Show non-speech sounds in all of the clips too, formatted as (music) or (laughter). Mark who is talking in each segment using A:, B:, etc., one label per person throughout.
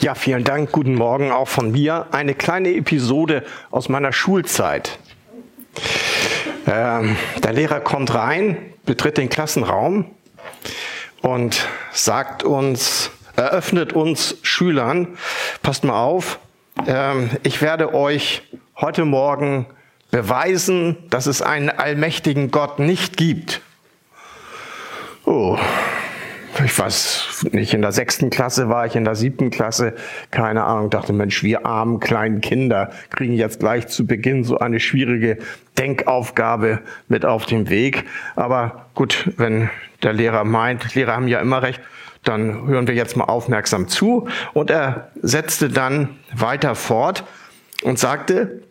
A: Ja, vielen Dank. Guten Morgen auch von mir. Eine kleine Episode aus meiner Schulzeit. Ähm, der Lehrer kommt rein, betritt den Klassenraum und sagt uns, eröffnet uns Schülern, passt mal auf, ähm, ich werde euch heute Morgen beweisen, dass es einen allmächtigen Gott nicht gibt. Oh, ich weiß nicht, in der sechsten Klasse war ich, in der siebten Klasse, keine Ahnung, dachte, Mensch, wir armen kleinen Kinder kriegen jetzt gleich zu Beginn so eine schwierige Denkaufgabe mit auf den Weg. Aber gut, wenn der Lehrer meint, Lehrer haben ja immer recht, dann hören wir jetzt mal aufmerksam zu. Und er setzte dann weiter fort und sagte,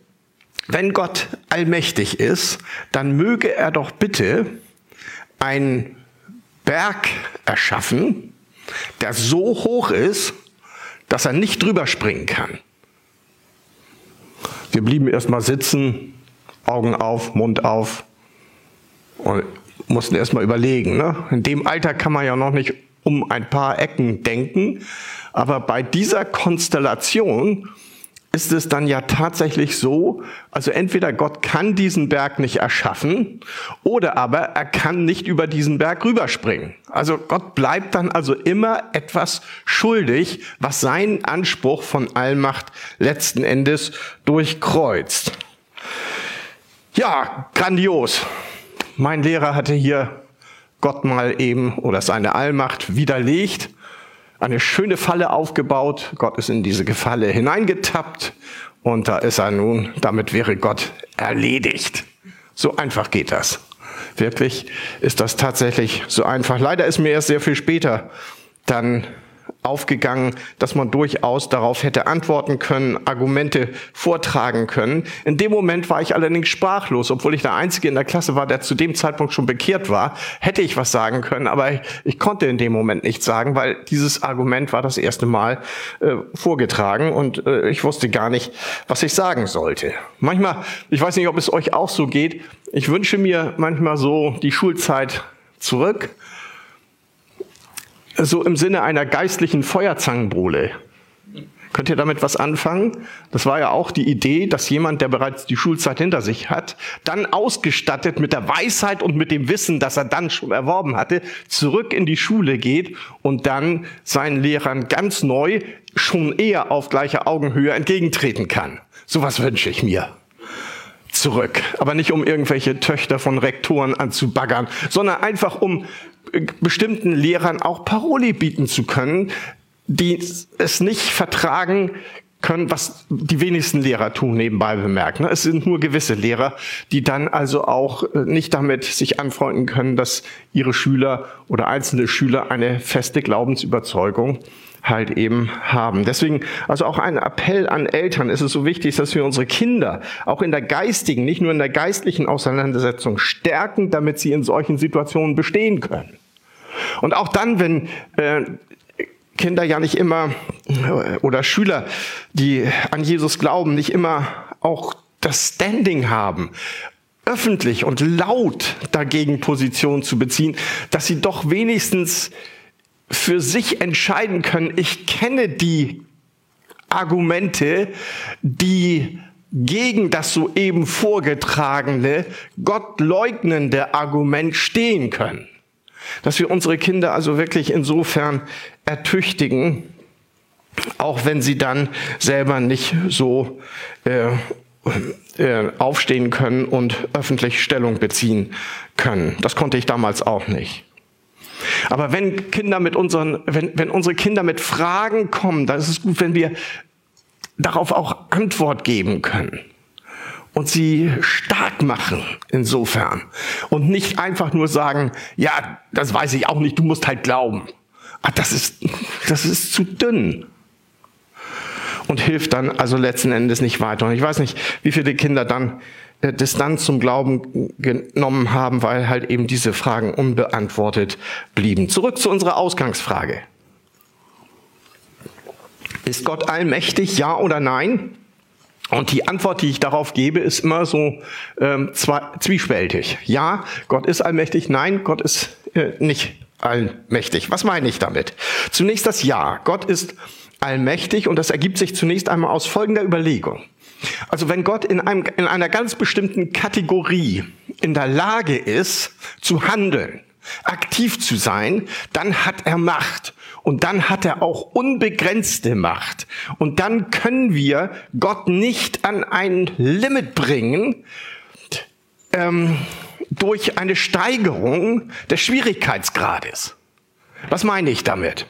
A: wenn Gott allmächtig ist, dann möge er doch bitte ein Berg erschaffen, der so hoch ist, dass er nicht drüber springen kann. Wir blieben erstmal sitzen, Augen auf, Mund auf und mussten erstmal überlegen. Ne? In dem Alter kann man ja noch nicht um ein paar Ecken denken, aber bei dieser Konstellation ist es dann ja tatsächlich so, also entweder Gott kann diesen Berg nicht erschaffen oder aber er kann nicht über diesen Berg rüberspringen. Also Gott bleibt dann also immer etwas schuldig, was seinen Anspruch von Allmacht letzten Endes durchkreuzt. Ja, grandios. Mein Lehrer hatte hier Gott mal eben oder seine Allmacht widerlegt eine schöne Falle aufgebaut. Gott ist in diese Falle hineingetappt und da ist er nun, damit wäre Gott erledigt. So einfach geht das. Wirklich ist das tatsächlich so einfach. Leider ist mir erst sehr viel später dann aufgegangen, dass man durchaus darauf hätte antworten können, Argumente vortragen können. In dem Moment war ich allerdings sprachlos, obwohl ich der Einzige in der Klasse war, der zu dem Zeitpunkt schon bekehrt war, hätte ich was sagen können, aber ich, ich konnte in dem Moment nichts sagen, weil dieses Argument war das erste Mal äh, vorgetragen und äh, ich wusste gar nicht, was ich sagen sollte. Manchmal, ich weiß nicht, ob es euch auch so geht, ich wünsche mir manchmal so die Schulzeit zurück, so im Sinne einer geistlichen Feuerzangenbowle. Könnt ihr damit was anfangen? Das war ja auch die Idee, dass jemand, der bereits die Schulzeit hinter sich hat, dann ausgestattet mit der Weisheit und mit dem Wissen, das er dann schon erworben hatte, zurück in die Schule geht und dann seinen Lehrern ganz neu, schon eher auf gleicher Augenhöhe entgegentreten kann. Sowas wünsche ich mir zurück. Aber nicht um irgendwelche Töchter von Rektoren anzubaggern, sondern einfach um bestimmten Lehrern auch Paroli bieten zu können, die es nicht vertragen können, was die wenigsten Lehrer tun, nebenbei bemerkt. Ne? Es sind nur gewisse Lehrer, die dann also auch äh, nicht damit sich anfreunden können, dass ihre Schüler oder einzelne Schüler eine feste Glaubensüberzeugung halt eben haben. Deswegen also auch ein Appell an Eltern ist es so wichtig, dass wir unsere Kinder auch in der geistigen, nicht nur in der geistlichen Auseinandersetzung stärken, damit sie in solchen Situationen bestehen können. Und auch dann, wenn äh, Kinder ja nicht immer äh, oder Schüler, die an Jesus glauben, nicht immer auch das Standing haben, öffentlich und laut dagegen Position zu beziehen, dass sie doch wenigstens für sich entscheiden können, ich kenne die Argumente, die gegen das soeben vorgetragene, gottleugnende Argument stehen können. Dass wir unsere Kinder also wirklich insofern ertüchtigen, auch wenn sie dann selber nicht so äh, äh, aufstehen können und öffentlich Stellung beziehen können. Das konnte ich damals auch nicht. Aber wenn Kinder mit unseren, wenn, wenn unsere Kinder mit Fragen kommen, dann ist es gut, wenn wir darauf auch Antwort geben können und sie stark machen insofern und nicht einfach nur sagen, ja, das weiß ich auch nicht, du musst halt glauben. Ach, das ist, das ist zu dünn und hilft dann also letzten Endes nicht weiter. Und ich weiß nicht, wie viele Kinder dann äh, Distanz zum Glauben genommen haben, weil halt eben diese Fragen unbeantwortet blieben. Zurück zu unserer Ausgangsfrage. Ist Gott allmächtig, ja oder nein? Und die Antwort, die ich darauf gebe, ist immer so ähm, zwiespältig. Ja, Gott ist allmächtig. Nein, Gott ist äh, nicht allmächtig. Was meine ich damit? Zunächst das Ja. Gott ist allmächtig und das ergibt sich zunächst einmal aus folgender Überlegung. Also wenn Gott in, einem, in einer ganz bestimmten Kategorie in der Lage ist zu handeln, aktiv zu sein, dann hat er Macht. Und dann hat er auch unbegrenzte Macht. Und dann können wir Gott nicht an ein Limit bringen ähm, durch eine Steigerung des Schwierigkeitsgrades. Was meine ich damit?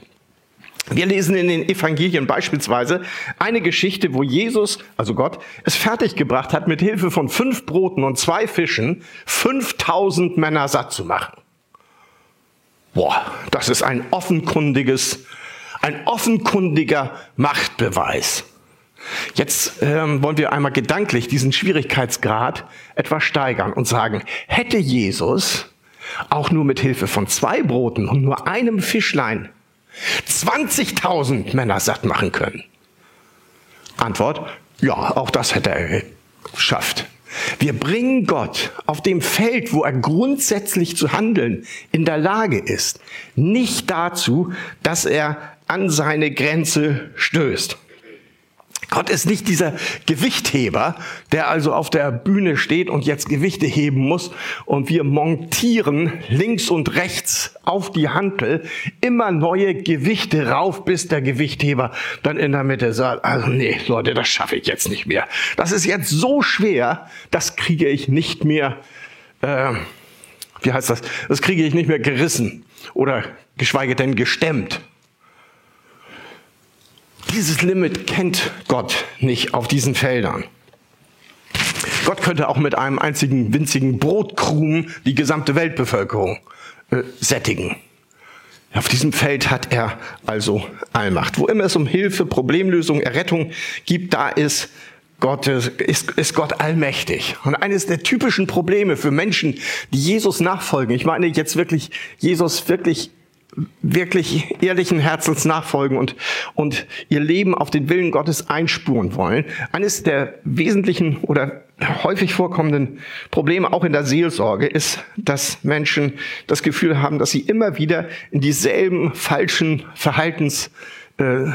A: Wir lesen in den Evangelien beispielsweise eine Geschichte, wo Jesus, also Gott, es fertiggebracht hat, mit Hilfe von fünf Broten und zwei Fischen 5000 Männer satt zu machen. Boah, das ist ein offenkundiges, ein offenkundiger Machtbeweis. Jetzt ähm, wollen wir einmal gedanklich diesen Schwierigkeitsgrad etwas steigern und sagen, hätte Jesus auch nur mit Hilfe von zwei Broten und nur einem Fischlein 20.000 Männer satt machen können? Antwort, ja, auch das hätte er geschafft. Wir bringen Gott auf dem Feld, wo er grundsätzlich zu handeln in der Lage ist, nicht dazu, dass er an seine Grenze stößt. Gott ist nicht dieser Gewichtheber, der also auf der Bühne steht und jetzt Gewichte heben muss und wir montieren links und rechts auf die Hantel immer neue Gewichte rauf, bis der Gewichtheber dann in der Mitte sagt, also nee, Leute, das schaffe ich jetzt nicht mehr. Das ist jetzt so schwer, das kriege ich nicht mehr, äh, wie heißt das, das kriege ich nicht mehr gerissen oder geschweige denn gestemmt. Dieses Limit kennt Gott nicht auf diesen Feldern. Gott könnte auch mit einem einzigen winzigen Brotkrumen die gesamte Weltbevölkerung äh, sättigen. Auf diesem Feld hat er also Allmacht. Wo immer es um Hilfe, Problemlösung, Errettung gibt, da ist Gott, ist, ist Gott allmächtig. Und eines der typischen Probleme für Menschen, die Jesus nachfolgen, ich meine jetzt wirklich Jesus wirklich wirklich ehrlichen Herzens nachfolgen und, und ihr Leben auf den Willen Gottes einspuren wollen. Eines der wesentlichen oder häufig vorkommenden Probleme auch in der Seelsorge ist, dass Menschen das Gefühl haben, dass sie immer wieder in dieselben falschen Verhaltensdinge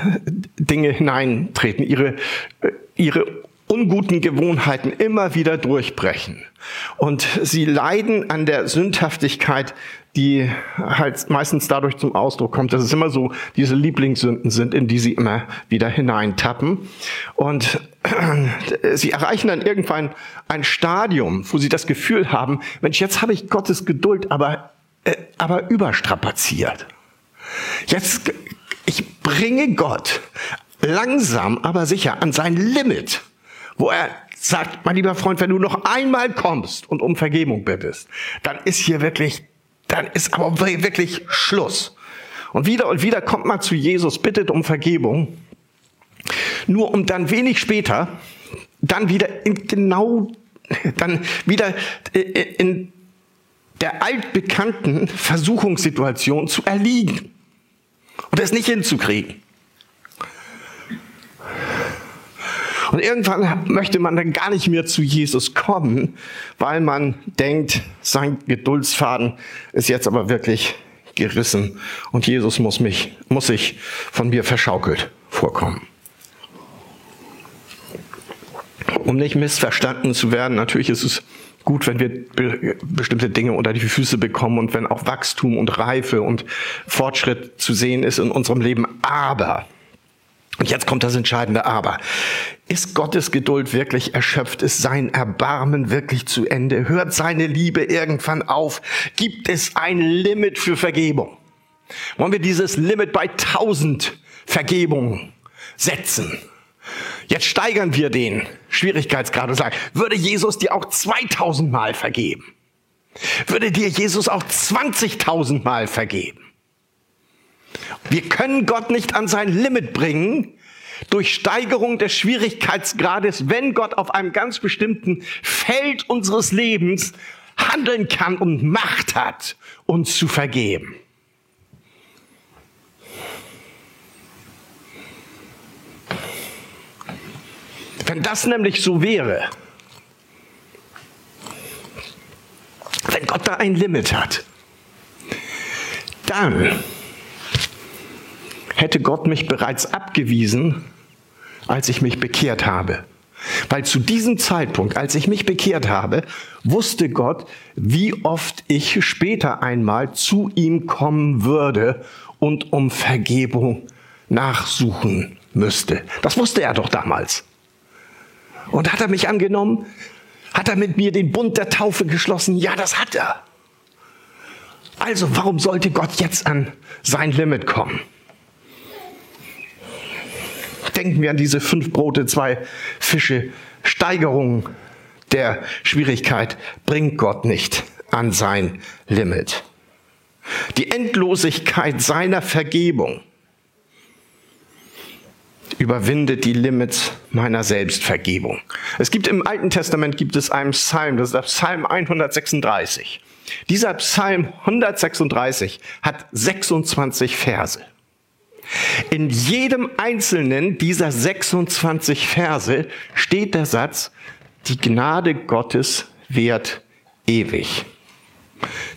A: äh, hineintreten, ihre, äh, ihre unguten Gewohnheiten immer wieder durchbrechen. Und sie leiden an der Sündhaftigkeit die halt meistens dadurch zum Ausdruck kommt, dass es immer so diese Lieblingssünden sind, in die sie immer wieder hineintappen. Und (clears throat) sie erreichen dann irgendwann ein Stadium, wo sie das Gefühl haben, Mensch, jetzt habe ich Gottes Geduld, aber, äh, aber überstrapaziert. Jetzt, ich bringe Gott langsam, aber sicher an sein Limit, wo er sagt, mein lieber Freund, wenn du noch einmal kommst und um Vergebung bittest, dann ist hier wirklich dann ist aber wirklich Schluss. Und wieder und wieder kommt man zu Jesus, bittet um Vergebung, nur um dann wenig später dann wieder in genau, dann wieder in der altbekannten Versuchungssituation zu erliegen und es nicht hinzukriegen. Und irgendwann möchte man dann gar nicht mehr zu Jesus kommen, weil man denkt, sein Geduldsfaden ist jetzt aber wirklich gerissen und Jesus muss mich, muss sich von mir verschaukelt vorkommen. Um nicht missverstanden zu werden, natürlich ist es gut, wenn wir be bestimmte Dinge unter die Füße bekommen und wenn auch Wachstum und Reife und Fortschritt zu sehen ist in unserem Leben. Aber und jetzt kommt das entscheidende Aber. Ist Gottes Geduld wirklich erschöpft? Ist sein Erbarmen wirklich zu Ende? Hört seine Liebe irgendwann auf? Gibt es ein Limit für Vergebung? Wollen wir dieses Limit bei tausend Vergebungen setzen? Jetzt steigern wir den Schwierigkeitsgrad und sagen, würde Jesus dir auch 2000 Mal vergeben? Würde dir Jesus auch 20.000 Mal vergeben? Wir können Gott nicht an sein Limit bringen durch Steigerung des Schwierigkeitsgrades, wenn Gott auf einem ganz bestimmten Feld unseres Lebens handeln kann und Macht hat, uns zu vergeben. Wenn das nämlich so wäre, wenn Gott da ein Limit hat, dann hätte Gott mich bereits abgewiesen, als ich mich bekehrt habe. Weil zu diesem Zeitpunkt, als ich mich bekehrt habe, wusste Gott, wie oft ich später einmal zu ihm kommen würde und um Vergebung nachsuchen müsste. Das wusste er doch damals. Und hat er mich angenommen? Hat er mit mir den Bund der Taufe geschlossen? Ja, das hat er. Also warum sollte Gott jetzt an sein Limit kommen? Denken wir an diese fünf Brote, zwei Fische. Steigerung der Schwierigkeit bringt Gott nicht an sein Limit. Die Endlosigkeit seiner Vergebung überwindet die Limits meiner Selbstvergebung. Es gibt im Alten Testament gibt es einen Psalm, das ist der Psalm 136. Dieser Psalm 136 hat 26 Verse. In jedem einzelnen dieser 26 Verse steht der Satz, die Gnade Gottes währt ewig.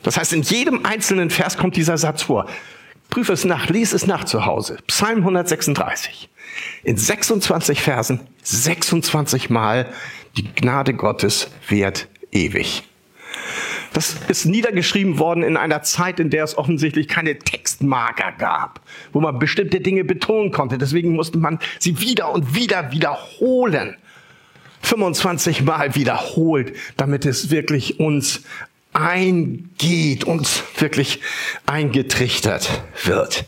A: Das heißt, in jedem einzelnen Vers kommt dieser Satz vor. Prüfe es nach, lies es nach zu Hause. Psalm 136. In 26 Versen, 26 Mal, die Gnade Gottes währt ewig. Das ist niedergeschrieben worden in einer Zeit, in der es offensichtlich keine Textmarker gab, wo man bestimmte Dinge betonen konnte. Deswegen musste man sie wieder und wieder wiederholen. 25 Mal wiederholt, damit es wirklich uns eingeht, uns wirklich eingetrichtert wird.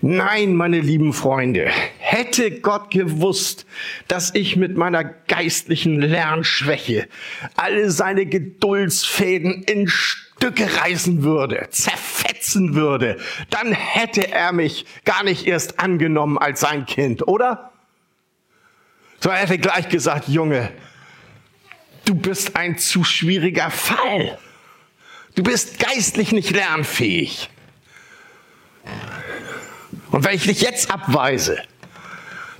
A: Nein, meine lieben Freunde, hätte Gott gewusst, dass ich mit meiner geistlichen Lernschwäche alle seine Geduldsfäden in Stücke reißen würde, zerfetzen würde, dann hätte er mich gar nicht erst angenommen als sein Kind, oder? So er hätte gleich gesagt, Junge, du bist ein zu schwieriger Fall. Du bist geistlich nicht lernfähig. Und wenn ich dich jetzt abweise,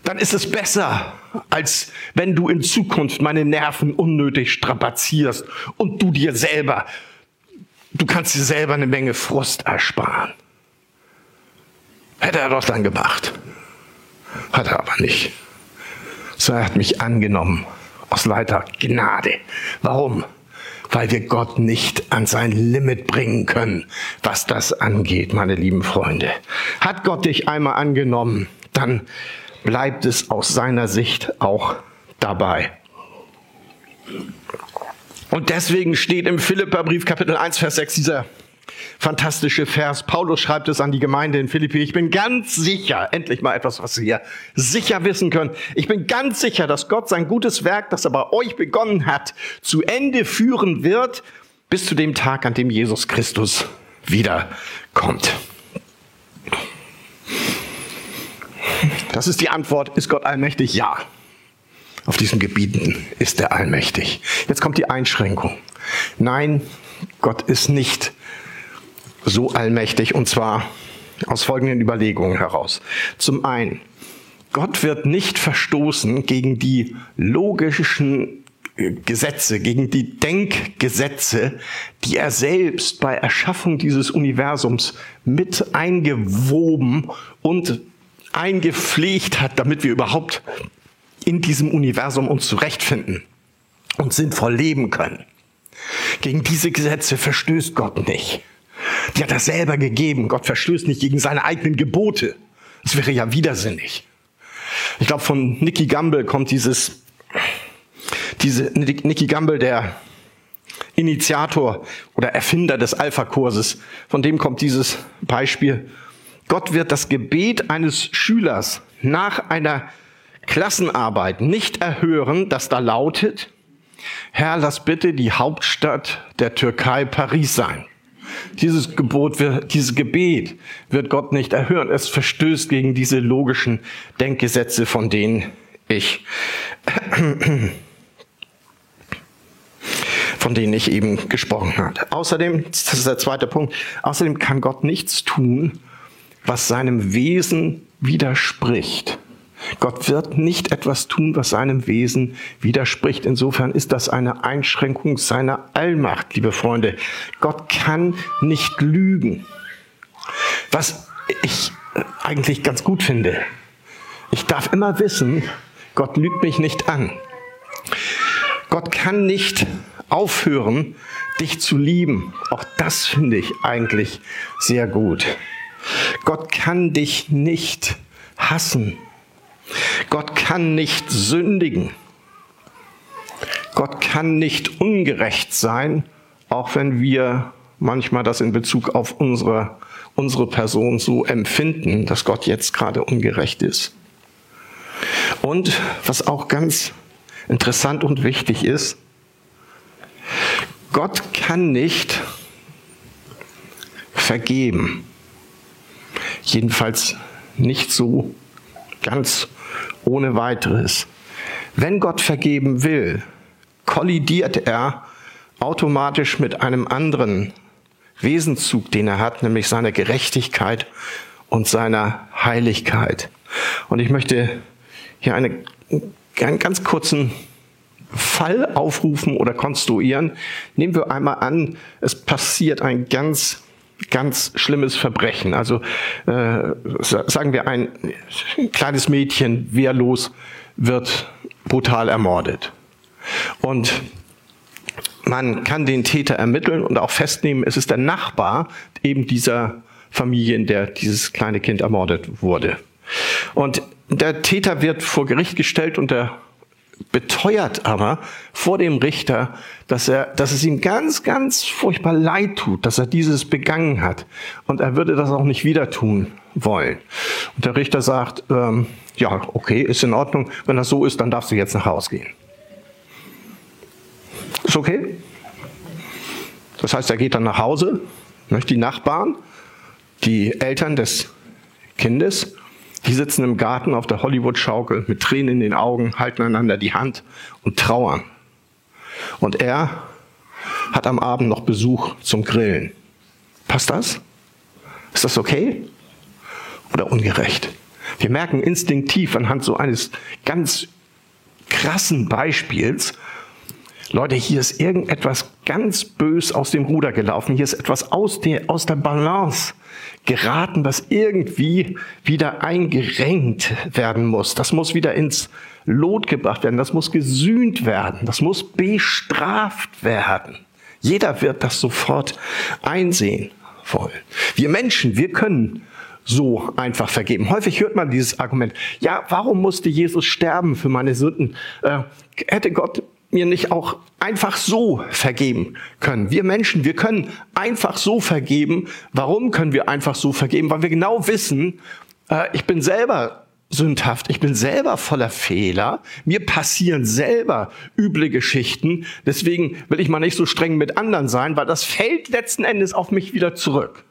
A: dann ist es besser, als wenn du in Zukunft meine Nerven unnötig strapazierst und du dir selber, du kannst dir selber eine Menge Frust ersparen. Hätte er doch dann gemacht. Hat er aber nicht. So er hat mich angenommen aus Leiter Gnade. Warum? Weil wir Gott nicht an sein Limit bringen können, was das angeht, meine lieben Freunde. Hat Gott dich einmal angenommen, dann bleibt es aus seiner Sicht auch dabei. Und deswegen steht im Philipperbrief Kapitel 1, Vers 6 dieser fantastische Vers. Paulus schreibt es an die Gemeinde in Philippi. Ich bin ganz sicher, endlich mal etwas, was Sie hier sicher wissen können. Ich bin ganz sicher, dass Gott sein gutes Werk, das er bei euch begonnen hat, zu Ende führen wird, bis zu dem Tag, an dem Jesus Christus wiederkommt. Das ist die Antwort. Ist Gott allmächtig? Ja. Auf diesen Gebieten ist er allmächtig. Jetzt kommt die Einschränkung. Nein, Gott ist nicht so allmächtig und zwar aus folgenden Überlegungen heraus. Zum einen, Gott wird nicht verstoßen gegen die logischen äh, Gesetze, gegen die Denkgesetze, die er selbst bei Erschaffung dieses Universums mit eingewoben und eingepflegt hat, damit wir überhaupt in diesem Universum uns zurechtfinden und sinnvoll leben können. Gegen diese Gesetze verstößt Gott nicht. Die hat er selber gegeben. Gott verstößt nicht gegen seine eigenen Gebote. Das wäre ja widersinnig. Ich glaube, von Nicky Gamble kommt dieses, diese, Nicky Gamble, der Initiator oder Erfinder des Alpha-Kurses, von dem kommt dieses Beispiel. Gott wird das Gebet eines Schülers nach einer Klassenarbeit nicht erhören, das da lautet, Herr, lass bitte die Hauptstadt der Türkei Paris sein. Dieses Gebot, dieses Gebet wird Gott nicht erhören. Es verstößt gegen diese logischen Denkgesetze, von denen ich, von denen ich eben gesprochen habe. Außerdem, das ist der zweite Punkt, außerdem kann Gott nichts tun, was seinem Wesen widerspricht. Gott wird nicht etwas tun, was seinem Wesen widerspricht. Insofern ist das eine Einschränkung seiner Allmacht, liebe Freunde. Gott kann nicht lügen. Was ich eigentlich ganz gut finde. Ich darf immer wissen, Gott lügt mich nicht an. Gott kann nicht aufhören, dich zu lieben. Auch das finde ich eigentlich sehr gut. Gott kann dich nicht hassen. Gott kann nicht sündigen. Gott kann nicht ungerecht sein, auch wenn wir manchmal das in Bezug auf unsere, unsere Person so empfinden, dass Gott jetzt gerade ungerecht ist. Und was auch ganz interessant und wichtig ist, Gott kann nicht vergeben. Jedenfalls nicht so ganz ohne weiteres. Wenn Gott vergeben will, kollidiert er automatisch mit einem anderen Wesenzug, den er hat, nämlich seiner Gerechtigkeit und seiner Heiligkeit. Und ich möchte hier eine, einen ganz kurzen Fall aufrufen oder konstruieren. Nehmen wir einmal an, es passiert ein ganz ganz schlimmes Verbrechen. Also äh, sagen wir, ein kleines Mädchen wehrlos wird brutal ermordet. Und man kann den Täter ermitteln und auch festnehmen, es ist der Nachbar eben dieser Familie, in der dieses kleine Kind ermordet wurde. Und der Täter wird vor Gericht gestellt und der beteuert aber vor dem Richter, dass er, dass es ihm ganz, ganz furchtbar leid tut, dass er dieses begangen hat. Und er würde das auch nicht wieder tun wollen. Und der Richter sagt, ähm, ja, okay, ist in Ordnung. Wenn das so ist, dann darfst du jetzt nach Hause gehen. Ist okay? Das heißt, er geht dann nach Hause, die Nachbarn, die Eltern des Kindes die sitzen im Garten auf der Hollywood-Schaukel mit Tränen in den Augen, halten einander die Hand und trauern. Und er hat am Abend noch Besuch zum Grillen. Passt das? Ist das okay? Oder ungerecht? Wir merken instinktiv anhand so eines ganz krassen Beispiels, Leute, hier ist irgendetwas ganz bös aus dem Ruder gelaufen. Hier ist etwas aus der, aus der Balance geraten, das irgendwie wieder eingerenkt werden muss. Das muss wieder ins Lot gebracht werden. Das muss gesühnt werden. Das muss bestraft werden. Jeder wird das sofort einsehen wollen. Wir Menschen, wir können so einfach vergeben. Häufig hört man dieses Argument, ja, warum musste Jesus sterben für meine Sünden? Äh, hätte Gott mir nicht auch einfach so vergeben können. Wir Menschen, wir können einfach so vergeben. Warum können wir einfach so vergeben? Weil wir genau wissen, äh, ich bin selber sündhaft, ich bin selber voller Fehler, mir passieren selber üble Geschichten, deswegen will ich mal nicht so streng mit anderen sein, weil das fällt letzten Endes auf mich wieder zurück.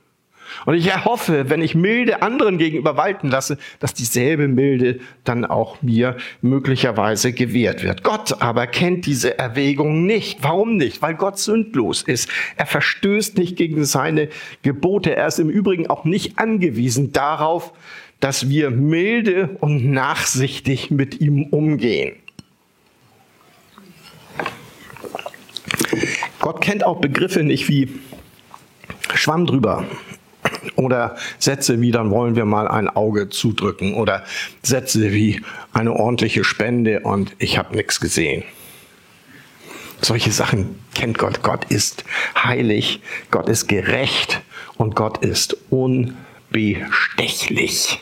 A: Und ich erhoffe, wenn ich Milde anderen gegenüber walten lasse, dass dieselbe Milde dann auch mir möglicherweise gewährt wird. Gott aber kennt diese Erwägung nicht. Warum nicht? Weil Gott sündlos ist. Er verstößt nicht gegen seine Gebote. Er ist im Übrigen auch nicht angewiesen darauf, dass wir milde und nachsichtig mit ihm umgehen. Gott kennt auch Begriffe nicht wie Schwamm drüber oder Sätze wie, dann wollen wir mal ein Auge zudrücken. Oder Sätze wie eine ordentliche Spende und ich habe nichts gesehen. Solche Sachen kennt Gott. Gott ist heilig, Gott ist gerecht und Gott ist unbestechlich.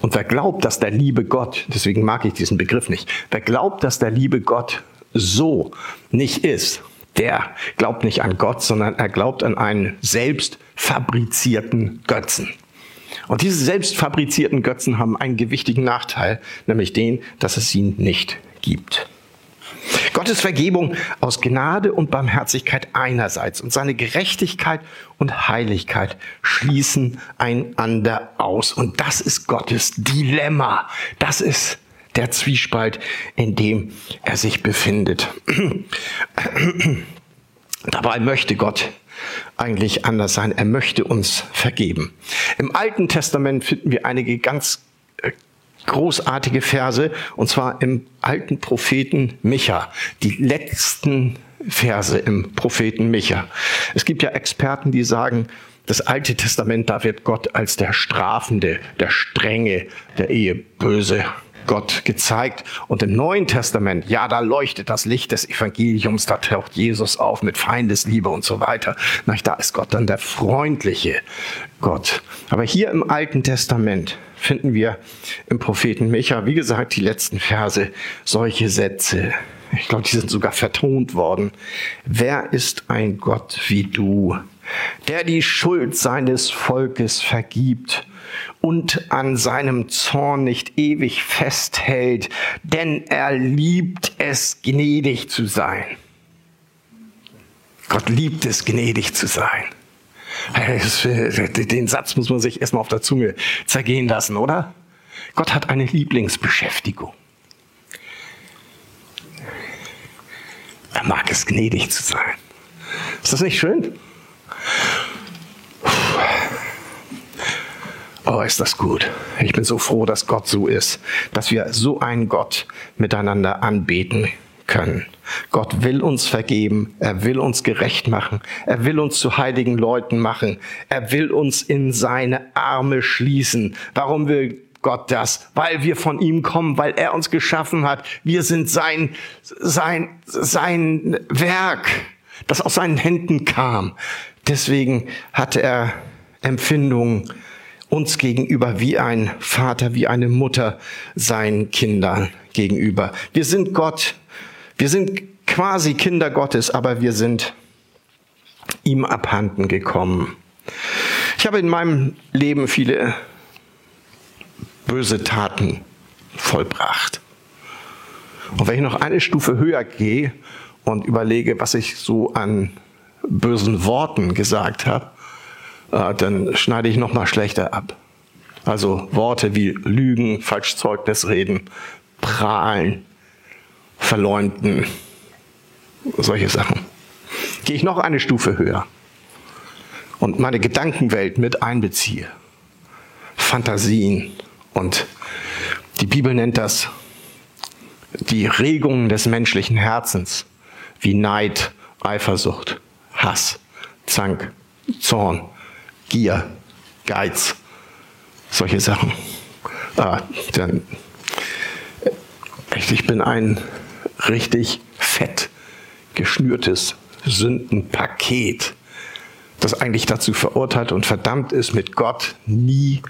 A: Und wer glaubt, dass der liebe Gott, deswegen mag ich diesen Begriff nicht, wer glaubt, dass der liebe Gott so nicht ist, der glaubt nicht an Gott, sondern er glaubt an einen selbst fabrizierten Götzen. Und diese selbst fabrizierten Götzen haben einen gewichtigen Nachteil, nämlich den, dass es sie nicht gibt. Gottes Vergebung aus Gnade und Barmherzigkeit einerseits und seine Gerechtigkeit und Heiligkeit schließen einander aus. Und das ist Gottes Dilemma. Das ist der Zwiespalt, in dem er sich befindet. Dabei möchte Gott eigentlich anders sein. Er möchte uns vergeben. Im Alten Testament finden wir einige ganz äh, großartige Verse, und zwar im alten Propheten Micha, die letzten Verse im Propheten Micha. Es gibt ja Experten, die sagen, das Alte Testament, da wird Gott als der Strafende, der Strenge, der Eheböse Gott gezeigt. Und im Neuen Testament, ja, da leuchtet das Licht des Evangeliums, da taucht Jesus auf mit Feindesliebe und so weiter. Na, da ist Gott dann der freundliche Gott. Aber hier im Alten Testament finden wir im Propheten Micha, wie gesagt, die letzten Verse, solche Sätze. Ich glaube, die sind sogar vertont worden. Wer ist ein Gott wie du, der die Schuld seines Volkes vergibt und an seinem Zorn nicht ewig festhält, denn er liebt es, gnädig zu sein. Gott liebt es, gnädig zu sein. Den Satz muss man sich erstmal auf der Zunge zergehen lassen, oder? Gott hat eine Lieblingsbeschäftigung. Er mag es, gnädig zu sein. Ist das nicht schön? Oh, ist das gut. Ich bin so froh, dass Gott so ist, dass wir so einen Gott miteinander anbeten können. Gott will uns vergeben, er will uns gerecht machen, er will uns zu heiligen Leuten machen, er will uns in seine Arme schließen. Warum will Gott das? Weil wir von ihm kommen, weil er uns geschaffen hat. Wir sind sein, sein, sein Werk, das aus seinen Händen kam. Deswegen hatte er Empfindungen uns gegenüber wie ein Vater, wie eine Mutter seinen Kindern gegenüber. Wir sind Gott, wir sind quasi Kinder Gottes, aber wir sind ihm abhanden gekommen. Ich habe in meinem Leben viele böse Taten vollbracht. Und wenn ich noch eine Stufe höher gehe und überlege, was ich so an bösen Worten gesagt habe, dann schneide ich noch mal schlechter ab. Also Worte wie Lügen, Falschzeugnis reden, prahlen, verleumden, solche Sachen. Gehe ich noch eine Stufe höher und meine Gedankenwelt mit einbeziehe, Fantasien und die Bibel nennt das die Regungen des menschlichen Herzens, wie Neid, Eifersucht, Hass, Zank, Zorn, Gier, Geiz, solche Sachen. Ah, dann, ich bin ein richtig fett geschnürtes Sündenpaket, das eigentlich dazu verurteilt und verdammt ist, mit Gott nie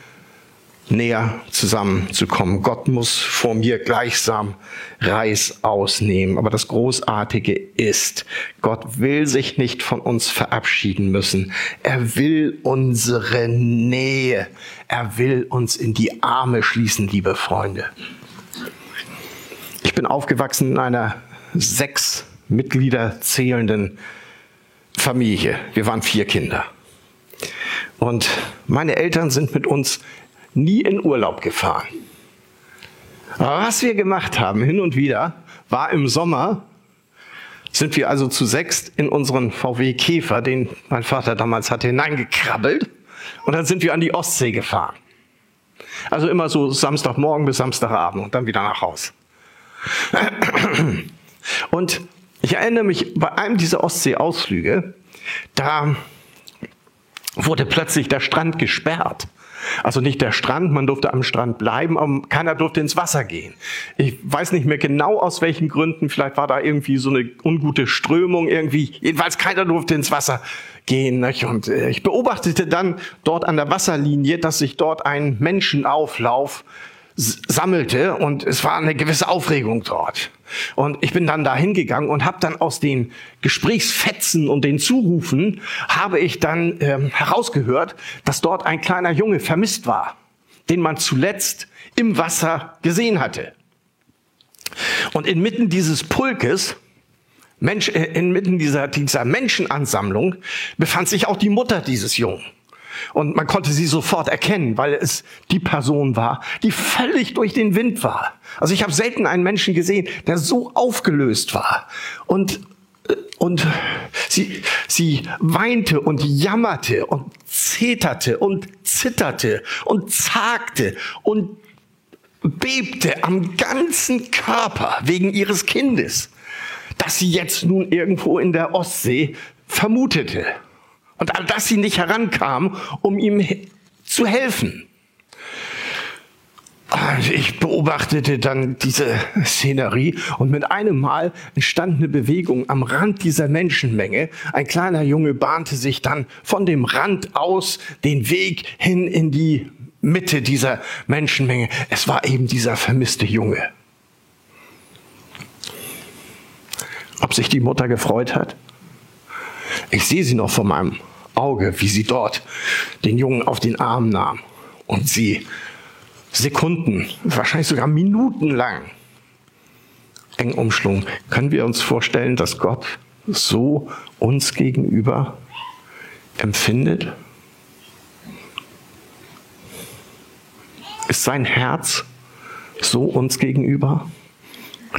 A: näher zusammenzukommen. Gott muss vor mir gleichsam Reis ausnehmen. Aber das Großartige ist, Gott will sich nicht von uns verabschieden müssen. Er will unsere Nähe. Er will uns in die Arme schließen, liebe Freunde. Ich bin aufgewachsen in einer sechs Mitglieder zählenden Familie. Wir waren vier Kinder. Und meine Eltern sind mit uns nie in Urlaub gefahren. Aber was wir gemacht haben, hin und wieder, war im Sommer, sind wir also zu sechst in unseren VW Käfer, den mein Vater damals hatte, hineingekrabbelt. Und dann sind wir an die Ostsee gefahren. Also immer so Samstagmorgen bis Samstagabend und dann wieder nach Haus. Und ich erinnere mich bei einem dieser Ostsee-Ausflüge, da wurde plötzlich der Strand gesperrt. Also nicht der Strand, man durfte am Strand bleiben, aber keiner durfte ins Wasser gehen. Ich weiß nicht mehr genau aus welchen Gründen, vielleicht war da irgendwie so eine ungute Strömung irgendwie. Jedenfalls keiner durfte ins Wasser gehen. Und äh, ich beobachtete dann dort an der Wasserlinie, dass sich dort ein Menschenauflauf sammelte und es war eine gewisse Aufregung dort. Und ich bin dann da hingegangen und habe dann aus den Gesprächsfetzen und den Zurufen habe ich dann ähm, herausgehört, dass dort ein kleiner Junge vermisst war, den man zuletzt im Wasser gesehen hatte. Und inmitten dieses Pulkes, Mensch, äh, inmitten dieser, dieser Menschenansammlung befand sich auch die Mutter dieses Jungen. Und man konnte sie sofort erkennen, weil es die Person war, die völlig durch den Wind war. Also ich habe selten einen Menschen gesehen, der so aufgelöst war. Und, äh, und sie, sie weinte und jammerte und zeterte und zitterte und zagte und bebte am ganzen Körper wegen ihres Kindes. das sie jetzt nun irgendwo in der Ostsee vermutete. Und dass sie nicht herankam, um ihm zu helfen. Ich beobachtete dann diese Szenerie und mit einem Mal entstand eine Bewegung am Rand dieser Menschenmenge. Ein kleiner Junge bahnte sich dann von dem Rand aus den Weg hin in die Mitte dieser Menschenmenge. Es war eben dieser vermisste Junge. Ob sich die Mutter gefreut hat? Ich sehe sie noch vor meinem Auge, wie sie dort den Jungen auf den Arm nahm und sie Sekunden, wahrscheinlich sogar Minuten lang eng umschlungen. Können wir uns vorstellen, dass Gott so uns gegenüber empfindet? Ist sein Herz so uns gegenüber?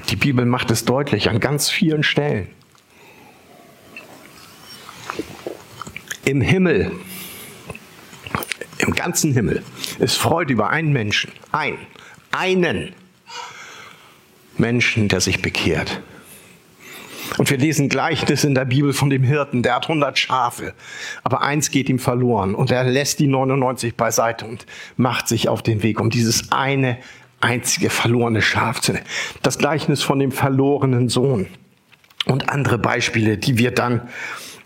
A: Die Bibel macht es deutlich an ganz vielen Stellen. Im Himmel, im ganzen Himmel, ist Freude über einen Menschen, ein, einen Menschen, der sich bekehrt. Und wir lesen Gleichnis in der Bibel von dem Hirten, der hat 100 Schafe, aber eins geht ihm verloren und er lässt die 99 beiseite und macht sich auf den Weg, um dieses eine einzige verlorene Schaf zu nehmen. Das Gleichnis von dem verlorenen Sohn und andere Beispiele, die wir dann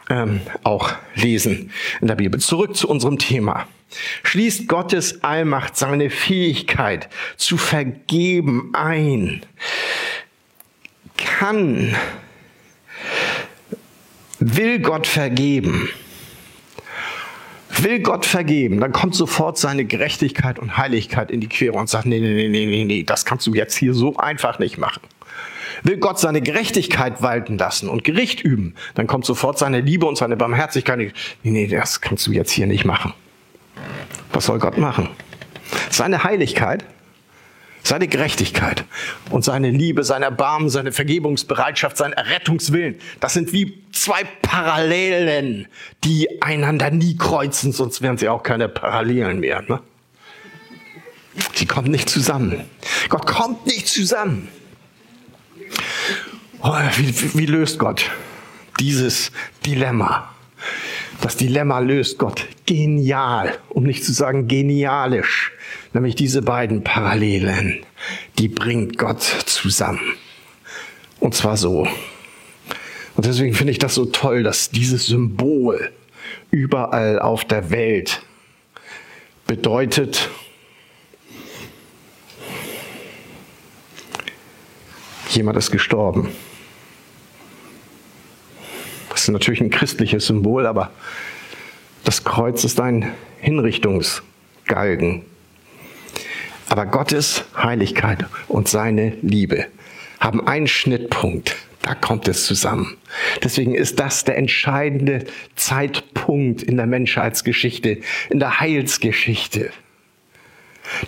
A: ähm, auch lesen in der Bibel. Zurück zu unserem Thema. Schließt Gottes Allmacht seine Fähigkeit zu vergeben ein? Kann, will Gott vergeben? Will Gott vergeben, dann kommt sofort seine Gerechtigkeit und Heiligkeit in die Quere und sagt, nee, nee, nee, nee, nee, das kannst du jetzt hier so einfach nicht machen. Will Gott seine Gerechtigkeit walten lassen und Gericht üben, dann kommt sofort seine Liebe und seine Barmherzigkeit. Nee, nee, das kannst du jetzt hier nicht machen. Was soll Gott machen? Seine Heiligkeit, seine Gerechtigkeit und seine Liebe, sein Erbarmen, seine Vergebungsbereitschaft, sein Errettungswillen, das sind wie zwei Parallelen, die einander nie kreuzen, sonst wären sie auch keine Parallelen mehr. Ne? Sie kommen nicht zusammen. Gott kommt nicht zusammen. Oh, wie, wie löst Gott dieses Dilemma? Das Dilemma löst Gott genial, um nicht zu sagen genialisch. Nämlich diese beiden Parallelen, die bringt Gott zusammen. Und zwar so. Und deswegen finde ich das so toll, dass dieses Symbol überall auf der Welt bedeutet, jemand ist gestorben. Ist natürlich ein christliches Symbol, aber das Kreuz ist ein Hinrichtungsgalgen. Aber Gottes Heiligkeit und seine Liebe haben einen Schnittpunkt. Da kommt es zusammen. Deswegen ist das der entscheidende Zeitpunkt in der Menschheitsgeschichte, in der Heilsgeschichte.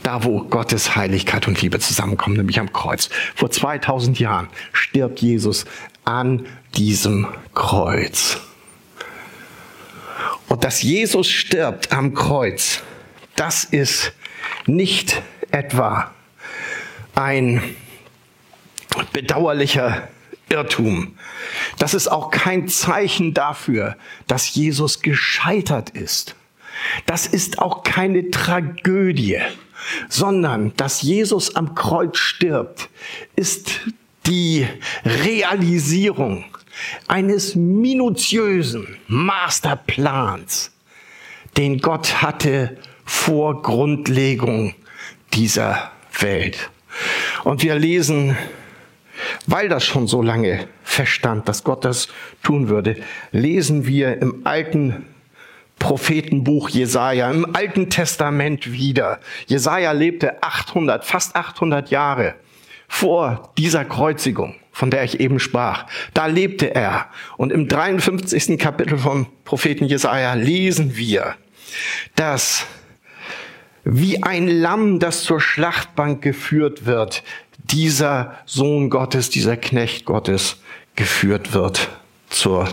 A: Da, wo Gottes Heiligkeit und Liebe zusammenkommen, nämlich am Kreuz. Vor 2000 Jahren stirbt Jesus an diesem Kreuz. Und dass Jesus stirbt am Kreuz, das ist nicht etwa ein bedauerlicher Irrtum. Das ist auch kein Zeichen dafür, dass Jesus gescheitert ist. Das ist auch keine Tragödie sondern dass Jesus am Kreuz stirbt, ist die Realisierung eines minutiösen Masterplans, den Gott hatte vor Grundlegung dieser Welt. Und wir lesen, weil das schon so lange feststand, dass Gott das tun würde, lesen wir im Alten Prophetenbuch Jesaja im Alten Testament wieder. Jesaja lebte 800, fast 800 Jahre vor dieser Kreuzigung, von der ich eben sprach. Da lebte er. Und im 53. Kapitel vom Propheten Jesaja lesen wir, dass wie ein Lamm, das zur Schlachtbank geführt wird, dieser Sohn Gottes, dieser Knecht Gottes geführt wird zur,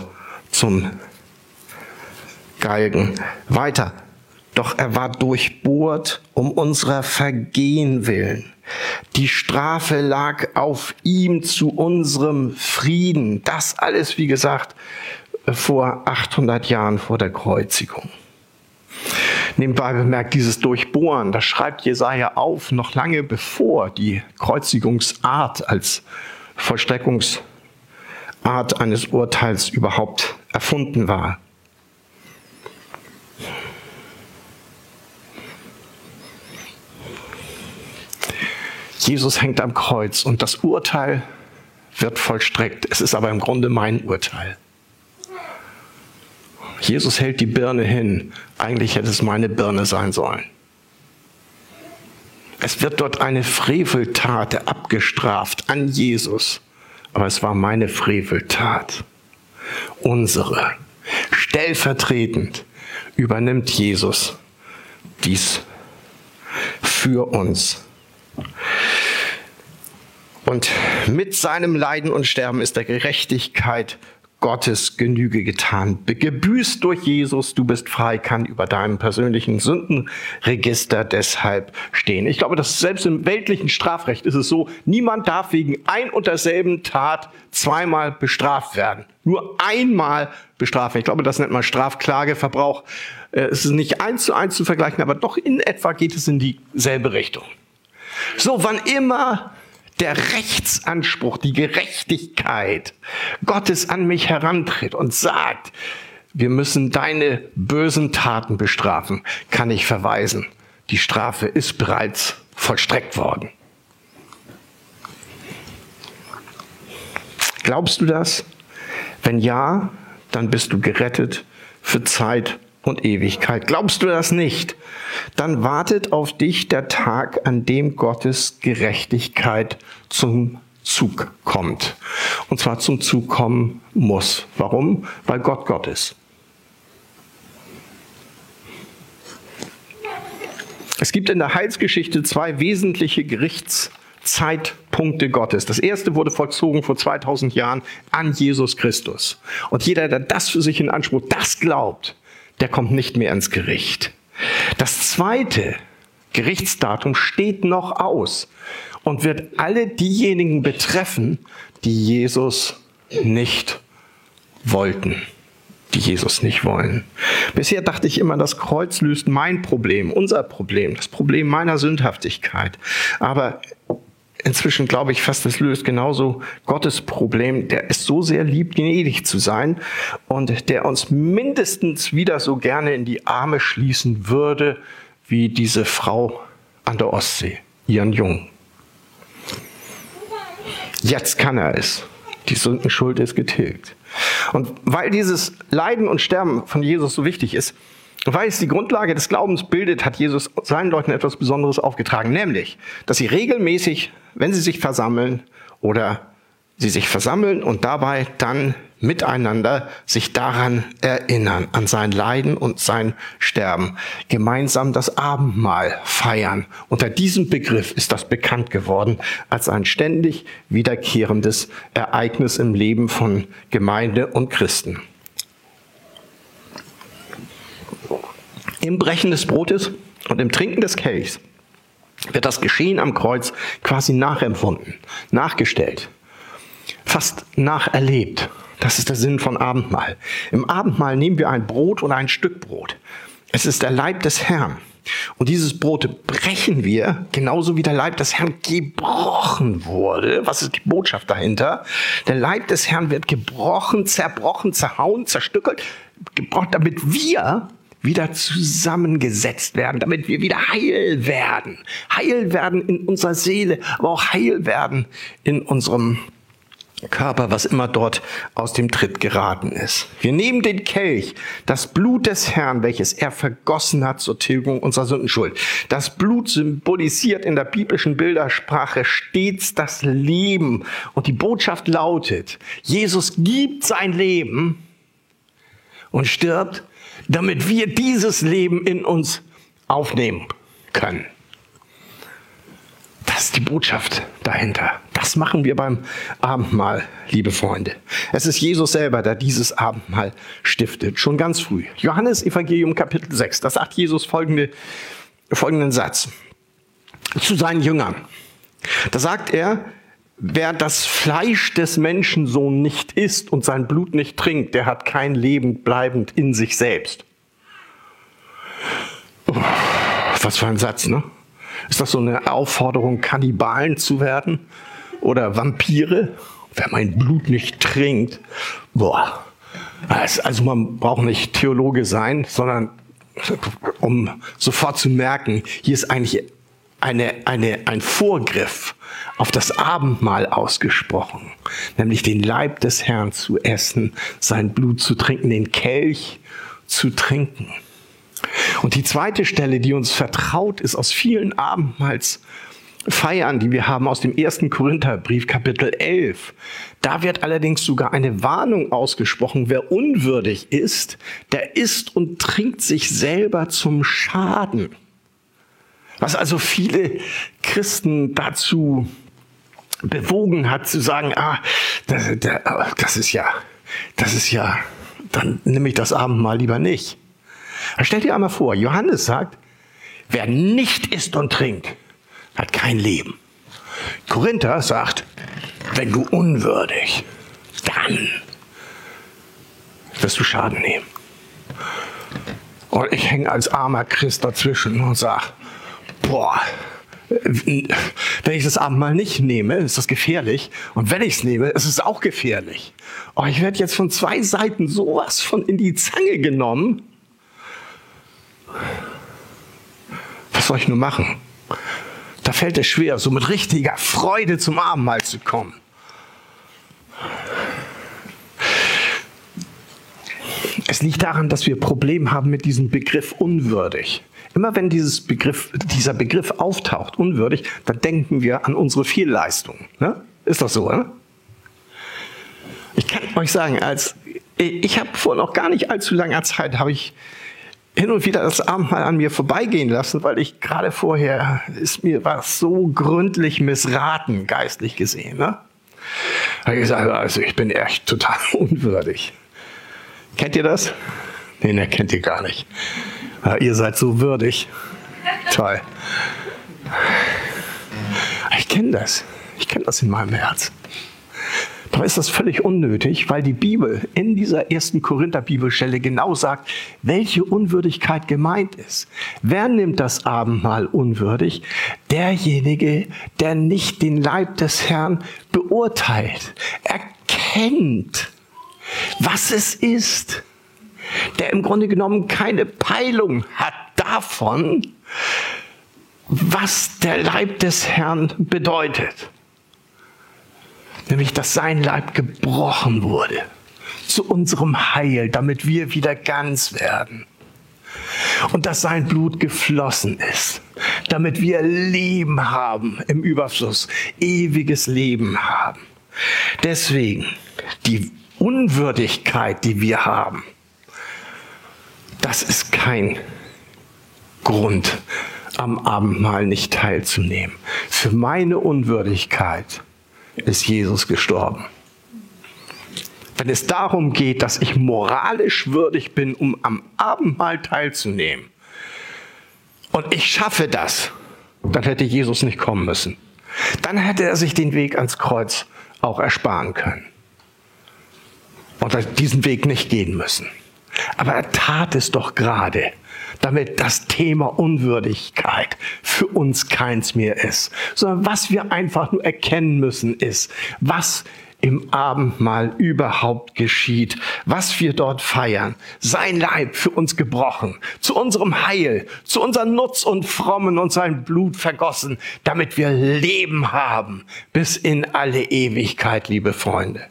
A: zum Galgen. Weiter. Doch er war durchbohrt um unserer Vergehen willen. Die Strafe lag auf ihm zu unserem Frieden. Das alles, wie gesagt, vor 800 Jahren vor der Kreuzigung. Nebenbei bemerkt, dieses Durchbohren, das schreibt Jesaja auf, noch lange bevor die Kreuzigungsart als Vollstreckungsart eines Urteils überhaupt erfunden war. Jesus hängt am Kreuz und das Urteil wird vollstreckt. Es ist aber im Grunde mein Urteil. Jesus hält die Birne hin. Eigentlich hätte es meine Birne sein sollen. Es wird dort eine Freveltat abgestraft an Jesus. Aber es war meine Freveltat. Unsere. Stellvertretend übernimmt Jesus dies für uns. Und mit seinem Leiden und Sterben ist der Gerechtigkeit Gottes Genüge getan. Gebüßt durch Jesus, du bist frei, kann über deinem persönlichen Sündenregister deshalb stehen. Ich glaube, dass selbst im weltlichen Strafrecht ist es so, niemand darf wegen ein und derselben Tat zweimal bestraft werden. Nur einmal bestrafen. Ich glaube, das nennt man Strafklageverbrauch. Äh, es ist nicht eins zu eins zu vergleichen, aber doch in etwa geht es in dieselbe Richtung. So, wann immer der Rechtsanspruch, die Gerechtigkeit Gottes an mich herantritt und sagt, wir müssen deine bösen Taten bestrafen, kann ich verweisen. Die Strafe ist bereits vollstreckt worden. Glaubst du das? Wenn ja, dann bist du gerettet für Zeit und Ewigkeit. Glaubst du das nicht? Dann wartet auf dich der Tag, an dem Gottes Gerechtigkeit zum Zug kommt. Und zwar zum Zug kommen muss. Warum? Weil Gott Gott ist. Es gibt in der Heilsgeschichte zwei wesentliche Gerichtszeitpunkte Gottes. Das erste wurde vollzogen vor 2000 Jahren an Jesus Christus. Und jeder, der das für sich in Anspruch, das glaubt, der kommt nicht mehr ins Gericht. Das zweite Gerichtsdatum steht noch aus und wird alle diejenigen betreffen, die Jesus nicht wollten, die Jesus nicht wollen. Bisher dachte ich immer, das Kreuz löst mein Problem, unser Problem, das Problem meiner Sündhaftigkeit. Aber inzwischen glaube ich fast, es löst genauso Gottes Problem, der es so sehr liebt, gnädig zu sein und der uns mindestens wieder so gerne in die Arme schließen würde, wie diese Frau an der Ostsee, ihren Jungen. Jetzt kann er es. Die Sündenschuld ist getilgt. Und weil dieses Leiden und Sterben von Jesus so wichtig ist, weil es die Grundlage des Glaubens bildet, hat Jesus seinen Leuten etwas Besonderes aufgetragen, nämlich, dass sie regelmäßig, wenn sie sich versammeln oder sie sich versammeln und dabei dann miteinander sich daran erinnern, an sein Leiden und sein Sterben, gemeinsam das Abendmahl feiern. Unter diesem Begriff ist das bekannt geworden als ein ständig wiederkehrendes Ereignis im Leben von Gemeinde und Christen. Im Brechen des Brotes und im Trinken des Kelchs wird das Geschehen am Kreuz quasi nachempfunden, nachgestellt, fast nacherlebt. Das ist der Sinn von Abendmahl. Im Abendmahl nehmen wir ein Brot und ein Stück Brot. Es ist der Leib des Herrn. Und dieses Brot brechen wir, genauso wie der Leib des Herrn gebrochen wurde. Was ist die Botschaft dahinter? Der Leib des Herrn wird gebrochen, zerbrochen, zerhauen, zerstückelt, gebrochen, damit wir wieder zusammengesetzt werden, damit wir wieder heil werden. Heil werden in unserer Seele, aber auch heil werden in unserem Körper, was immer dort aus dem Tritt geraten ist. Wir nehmen den Kelch, das Blut des Herrn, welches er vergossen hat zur Tilgung unserer Sündenschuld. Das Blut symbolisiert in der biblischen Bildersprache stets das Leben. Und die Botschaft lautet, Jesus gibt sein Leben und stirbt, damit wir dieses Leben in uns aufnehmen können. Das ist die Botschaft dahinter. Das machen wir beim Abendmahl, liebe Freunde. Es ist Jesus selber, der dieses Abendmahl stiftet, schon ganz früh. Johannes Evangelium Kapitel 6, da sagt Jesus folgende, folgenden Satz zu seinen Jüngern. Da sagt er, wer das Fleisch des Menschensohn nicht isst und sein Blut nicht trinkt, der hat kein Leben bleibend in sich selbst. Was für ein Satz, ne? Ist das so eine Aufforderung, Kannibalen zu werden? Oder Vampire? Wer mein Blut nicht trinkt, boah. Also man braucht nicht Theologe sein, sondern um sofort zu merken, hier ist eigentlich eine, eine, ein Vorgriff auf das Abendmahl ausgesprochen, nämlich den Leib des Herrn zu essen, sein Blut zu trinken, den Kelch zu trinken. Und die zweite Stelle, die uns vertraut ist aus vielen Abendmahlsfeiern, die wir haben aus dem ersten Korintherbrief, Kapitel 11. Da wird allerdings sogar eine Warnung ausgesprochen, wer unwürdig ist, der isst und trinkt sich selber zum Schaden. Was also viele Christen dazu bewogen hat zu sagen, ah, das, das ist ja, das ist ja, dann nehme ich das Abendmahl lieber nicht. Stell dir einmal vor, Johannes sagt, wer nicht isst und trinkt, hat kein Leben. Korinther sagt, wenn du unwürdig, dann wirst du Schaden nehmen. Und ich hänge als armer Christ dazwischen und sage, boah, wenn ich das Abendmahl nicht nehme, ist das gefährlich. Und wenn ich es nehme, ist es auch gefährlich. Oh, ich werde jetzt von zwei Seiten sowas von in die Zange genommen. Was soll ich nur machen? Da fällt es schwer, so mit richtiger Freude zum Abendmahl zu kommen. Es liegt daran, dass wir Probleme haben mit diesem Begriff unwürdig. Immer wenn dieses Begriff, dieser Begriff auftaucht, unwürdig, dann denken wir an unsere Fehlleistung. Ne? Ist das so, ne? Ich kann euch sagen, als ich habe vor noch gar nicht allzu langer Zeit habe ich hin und wieder das Abendmahl an mir vorbeigehen lassen, weil ich gerade vorher ist mir was so gründlich missraten, geistlich gesehen. Ne? Habe ich gesagt, also ich bin echt total (laughs) unwürdig. Kennt ihr das? Nee, ne, kennt ihr gar nicht. Ja, ihr seid so würdig. Toll. Ich kenne das. Ich kenne das in meinem Herz. Dabei ist das völlig unnötig, weil die Bibel in dieser ersten Korinther-Bibelstelle genau sagt, welche Unwürdigkeit gemeint ist. Wer nimmt das Abendmahl unwürdig? Derjenige, der nicht den Leib des Herrn beurteilt, erkennt, was es ist, der im Grunde genommen keine Peilung hat davon, was der Leib des Herrn bedeutet nämlich dass sein Leib gebrochen wurde zu unserem Heil, damit wir wieder ganz werden. Und dass sein Blut geflossen ist, damit wir Leben haben im Überfluss, ewiges Leben haben. Deswegen die Unwürdigkeit, die wir haben, das ist kein Grund, am Abendmahl nicht teilzunehmen. Für meine Unwürdigkeit ist Jesus gestorben. Wenn es darum geht, dass ich moralisch würdig bin, um am Abendmahl teilzunehmen, und ich schaffe das, dann hätte Jesus nicht kommen müssen. Dann hätte er sich den Weg ans Kreuz auch ersparen können. Und diesen Weg nicht gehen müssen. Aber er tat es doch gerade, damit das Thema Unwürdigkeit für uns keins mehr ist, sondern was wir einfach nur erkennen müssen ist, was im Abendmahl überhaupt geschieht, was wir dort feiern. Sein Leib für uns gebrochen, zu unserem Heil, zu unserem Nutz und Frommen und sein Blut vergossen, damit wir Leben haben bis in alle Ewigkeit, liebe Freunde.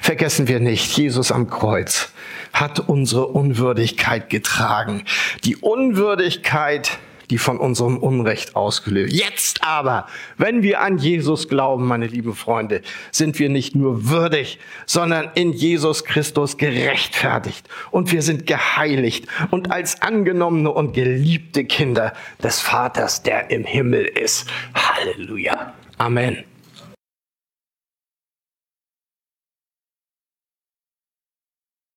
A: Vergessen wir nicht, Jesus am Kreuz hat unsere Unwürdigkeit getragen. Die Unwürdigkeit, die von unserem Unrecht ausgelöst. Jetzt aber, wenn wir an Jesus glauben, meine lieben Freunde, sind wir nicht nur würdig, sondern in Jesus Christus gerechtfertigt und wir sind geheiligt und als angenommene und geliebte Kinder des Vaters, der im Himmel ist. Halleluja. Amen.